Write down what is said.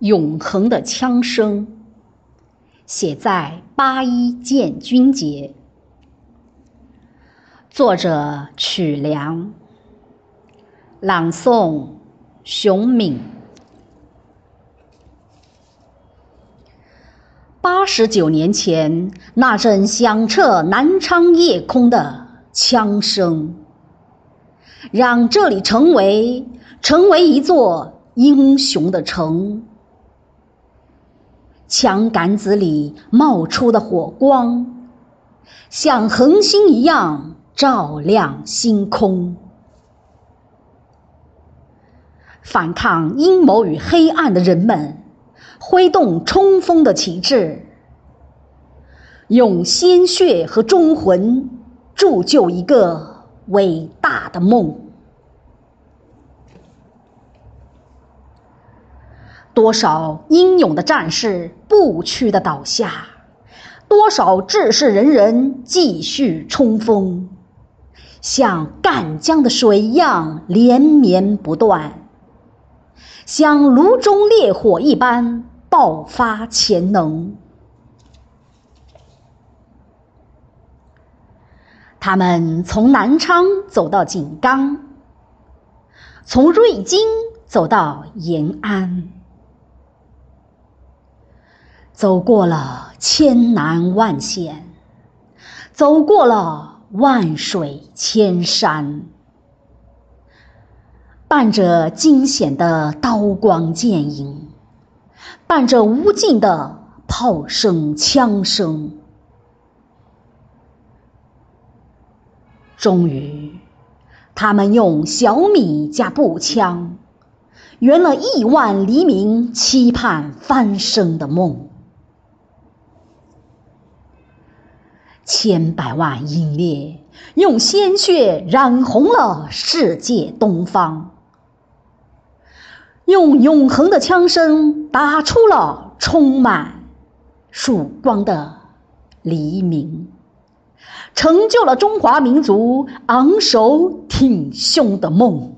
永恒的枪声，写在八一建军节。作者曲梁，朗诵熊敏。八十九年前，那阵响彻南昌夜空的枪声，让这里成为成为一座英雄的城。枪杆子里冒出的火光，像恒星一样照亮星空。反抗阴谋与黑暗的人们，挥动冲锋的旗帜，用鲜血和忠魂铸就一个伟大的梦。多少英勇的战士不屈的倒下，多少志士仁人继续冲锋，像赣江的水一样连绵不断，像炉中烈火一般爆发潜能。他们从南昌走到井冈，从瑞金走到延安。走过了千难万险，走过了万水千山，伴着惊险的刀光剑影，伴着无尽的炮声枪声，终于，他们用小米加步枪，圆了亿万黎明期盼翻身的梦。千百万英烈用鲜血染红了世界东方，用永恒的枪声打出了充满曙光的黎明，成就了中华民族昂首挺胸的梦。